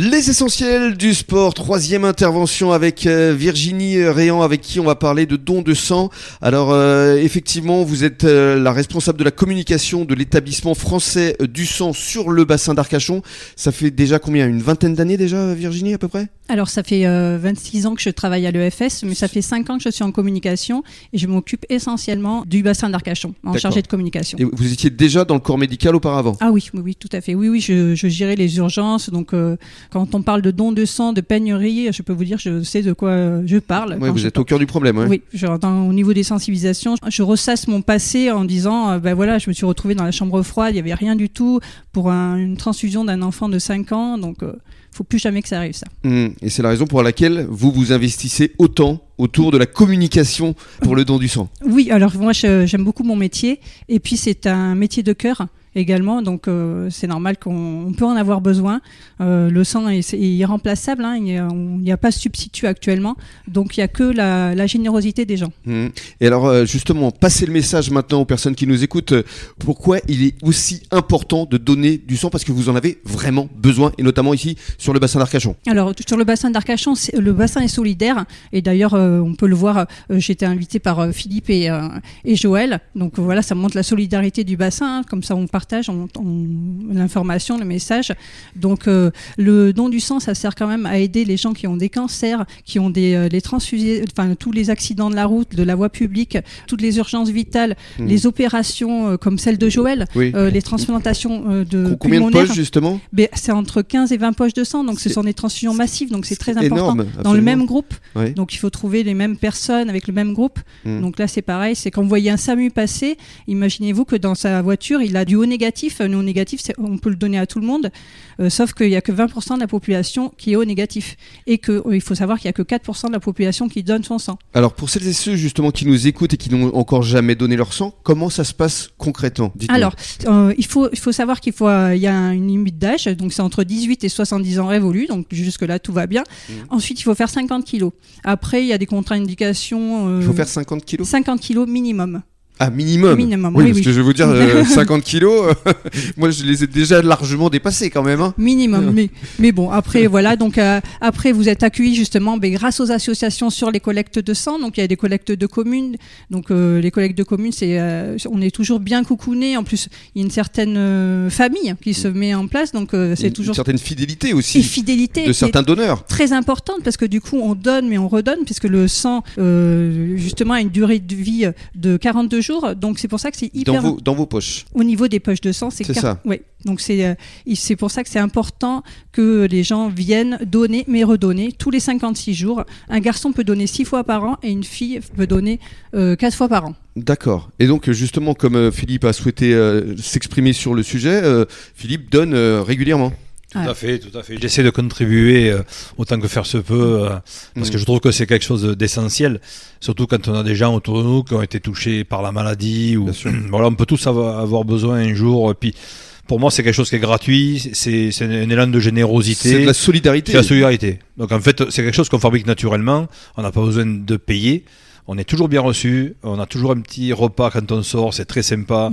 Les essentiels du sport, troisième intervention avec euh, Virginie Réan, avec qui on va parler de dons de sang. Alors euh, effectivement, vous êtes euh, la responsable de la communication de l'établissement français du sang sur le bassin d'Arcachon. Ça fait déjà combien? Une vingtaine d'années déjà, Virginie, à peu près? Alors ça fait 26 ans que je travaille à l'EFS, mais ça fait 5 ans que je suis en communication et je m'occupe essentiellement du bassin d'Arcachon, en chargé de communication. Et vous étiez déjà dans le corps médical auparavant? Ah oui, oui, oui, tout à fait. Oui, oui, je, je gérais les urgences, donc quand on parle de dons de sang, de peignerie, je peux vous dire, je sais de quoi je parle. Vous êtes au cœur du problème. Oui, au niveau des sensibilisations, je ressasse mon passé en disant, euh, ben voilà, je me suis retrouvée dans la chambre froide, il n'y avait rien du tout pour une transfusion d'un enfant de 5 ans, donc il euh, faut plus jamais que ça arrive ça. Mmh. Et c'est la raison pour laquelle vous vous investissez autant autour de la communication pour le don du sang. Oui, alors moi j'aime beaucoup mon métier et puis c'est un métier de cœur également. Donc euh, c'est normal qu'on peut en avoir besoin. Euh, le sang est, irremplaçable, hein. il n'y a, pas de substitut actuellement. Donc il n'y a que la, générosité des gens. Mmh. Et alors euh, justement, passer le message maintenant aux personnes qui nous écoutent. Pourquoi il est aussi important de donner du sang Parce que vous en avez vraiment besoin, et notamment ici sur le bassin d'Arcachon? Alors sur le bassin d'Arcachon, le bassin est solidaire. Et d'ailleurs, on peut le voir, j'étais invité par Philippe et, et, Joël. Donc voilà, ça montre la solidarité du bassin. Hein. Comme ça, on partage l'information, le message. Donc euh, le don du sang, ça sert quand même à aider les gens qui ont des cancers, qui ont des euh, les transfusés, enfin tous les accidents de la route, de la voie publique, toutes les urgences vitales, mmh. les opérations euh, comme celle de Joël, les transplantations de combien de poches justement? C'est entre 15 et 20 poches de sang, donc ce sont des transfusions massives, donc c'est très important. dans le même groupe, donc il faut trouver les mêmes personnes avec le même groupe. Mmh. Donc là c'est pareil, c'est quand vous voyez un SAMU passer, imaginez-vous que dans sa voiture il a du haut négatif. Non négatif, on peut le donner à tout le monde, euh, sauf qu'il n'y a que 20% de la population qui est au négatif. Et qu'il euh, faut savoir qu'il n'y a que 4% de la population qui donne son sang. Alors pour celles et ceux justement qui nous écoutent et qui n'ont encore jamais donné leur sang, comment ça se passe concrètement Alors, euh, il, faut, il faut savoir qu'il faut, il y a une limite d'âge, donc c'est entre 18 et 70 ans révolus, donc jusque-là tout va bien. Mmh. Ensuite, il faut faire 50 kilos. Après, il y a des contre-indications. il faut faire 50 kilos? 50 kilos minimum. Ah, minimum. minimum oui, parce que je vais vous dire, 50 euh, kilos, moi je les ai déjà largement dépassés quand même. Hein. Minimum, mais, mais bon, après voilà, donc euh, après vous êtes accueillis justement ben, grâce aux associations sur les collectes de sang, donc il y a des collectes de communes, donc euh, les collectes de communes, c'est, on est toujours bien coucounés, en plus il y a une certaine famille qui se met en place, donc c'est toujours... Une certaine fidélité aussi. Et fidélité. De certains donneurs. Très importante, parce que du coup on donne mais on redonne, puisque le sang justement a une durée de vie de 42 jours donc c'est pour ça que c'est hyper. Dans vos, dans vos poches. Au niveau des poches de sang, c'est ça. Oui. Donc c'est euh, c'est pour ça que c'est important que les gens viennent donner, mais redonner tous les 56 jours. Un garçon peut donner 6 fois par an et une fille peut donner euh, 4 fois par an. D'accord. Et donc justement, comme euh, Philippe a souhaité euh, s'exprimer sur le sujet, Philippe donne régulièrement. Tout à fait, tout à fait. J'essaie de contribuer euh, autant que faire se peut, euh, parce mm. que je trouve que c'est quelque chose d'essentiel, surtout quand on a des gens autour de nous qui ont été touchés par la maladie. Ou, voilà, on peut tous avoir, besoin un jour. Puis, pour moi, c'est quelque chose qui est gratuit, c'est un élan de générosité. C'est de la solidarité. C'est la solidarité. Donc en fait, c'est quelque chose qu'on fabrique naturellement, on n'a pas besoin de payer. On est toujours bien reçu, on a toujours un petit repas quand on sort, c'est très sympa.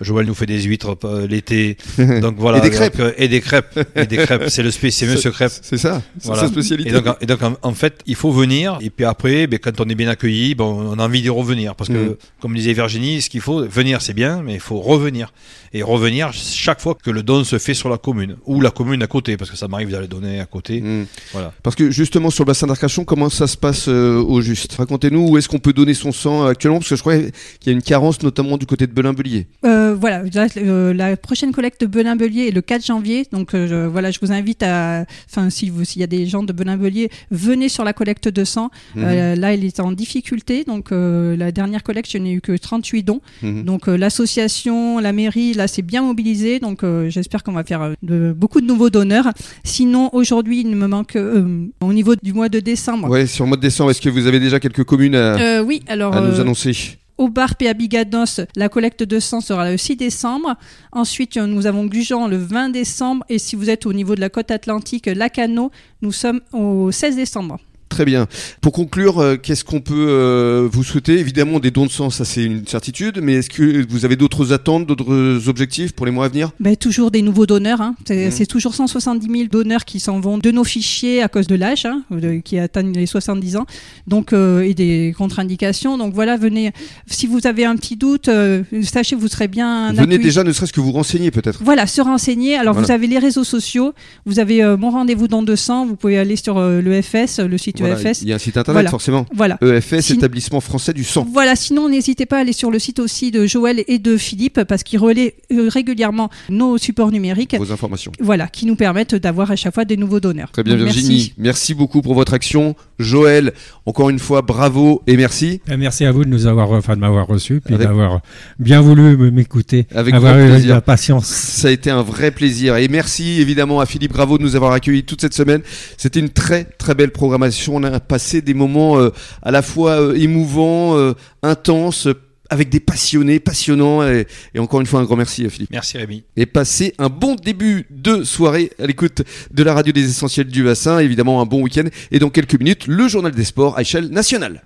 Joël nous fait des huîtres euh, l'été. Donc voilà. et des crêpes. Euh, et des crêpes. et des crêpes. C'est le c'est Monsieur Crêpe. C'est ça. C'est sa spécialité. Et donc, en, fait, il faut venir. Et puis après, ben, quand on est bien accueilli, bon, on a envie d'y revenir. Parce que, mm. comme disait Virginie, ce qu'il faut, venir c'est bien, mais il faut revenir. Et revenir chaque fois que le don se fait sur la commune. Ou la commune à côté, parce que ça m'arrive d'aller donner à côté. Mm. Voilà. Parce que justement, sur le bassin d'Arcachon, comment ça se passe euh, au juste? Racontez-nous où est-ce qu'on peut donner son sang actuellement? Parce que je crois qu'il y a une carence, notamment du côté de Belin-Belier. Voilà, euh, la prochaine collecte de Belin-Belier est le 4 janvier. Donc euh, voilà, je vous invite à, enfin si vous, s'il y a des gens de Belin-Belier, venez sur la collecte de sang. Mhm. Euh, là, il est en difficulté. Donc la dernière collecte, je n'ai eu que 38 dons. Mhm. Donc l'association, la mairie, là, c'est bien mobilisé. Donc j'espère qu'on va faire de, beaucoup de nouveaux donneurs. Sinon, aujourd'hui, il me manque au niveau du mois de décembre. Ouais, sur le mois de décembre, est-ce que vous avez déjà quelques communes à, oui, alors, à nous annoncer? Au Barp et à Biganos, la collecte de sang sera le 6 décembre. Ensuite, nous avons Gujan le 20 décembre. Et si vous êtes au niveau de la côte atlantique, Lacano, nous sommes au 16 décembre. Très bien. Pour conclure, euh, qu'est-ce qu'on peut euh, vous souhaiter? Évidemment, des dons de sang, ça c'est une certitude, mais est-ce que vous avez d'autres attentes, d'autres objectifs pour les mois à venir? Ben, Toujours des nouveaux donneurs. Hein. C'est mmh. toujours 170 000 donneurs qui s'en vont de nos fichiers à cause de l'âge, hein, qui atteignent les 70 ans, donc euh, et des contre-indications. Donc voilà, venez. Si vous avez un petit doute, sachez que vous serez bien. Venez déjà, ne serait-ce que vous renseigner peut-être. Voilà, se renseigner. Alors vous avez les réseaux sociaux, vous avez mon rendez-vous dans 200, vous pouvez aller sur l'EFS, le site EFS. Il y a un site internet forcément. Voilà. EFS, établissement français du sang. Voilà, sinon n'hésitez pas à aller sur le site aussi de Joël et de Philippe parce qu'ils relaient euh, régulièrement nos supports numériques. Vos informations. Voilà, qui nous permettent d'avoir à chaque fois des nouveaux donneurs. Très bien Virginie, merci. beaucoup pour votre action. Joël, encore une fois, bravo et merci. Euh, merci à vous de nous avoir, enfin de m'avoir reçu, et d'avoir bien voulu m'écouter, avec avoir eu la patience. Ça a été un vrai plaisir et merci évidemment à Philippe Bravo de nous avoir accueillis toute cette semaine. C'était une très très belle programmation. On a passé des moments euh, à la fois euh, émouvants, euh, intenses, avec des passionnés, passionnants. Et, encore une fois, un grand merci Philippe. Merci Rémi. Et passez un bon début de soirée à l'écoute de la radio des essentiels du bassin. Évidemment, un bon week-end. Et dans quelques minutes, le journal des sports à échelle nationale.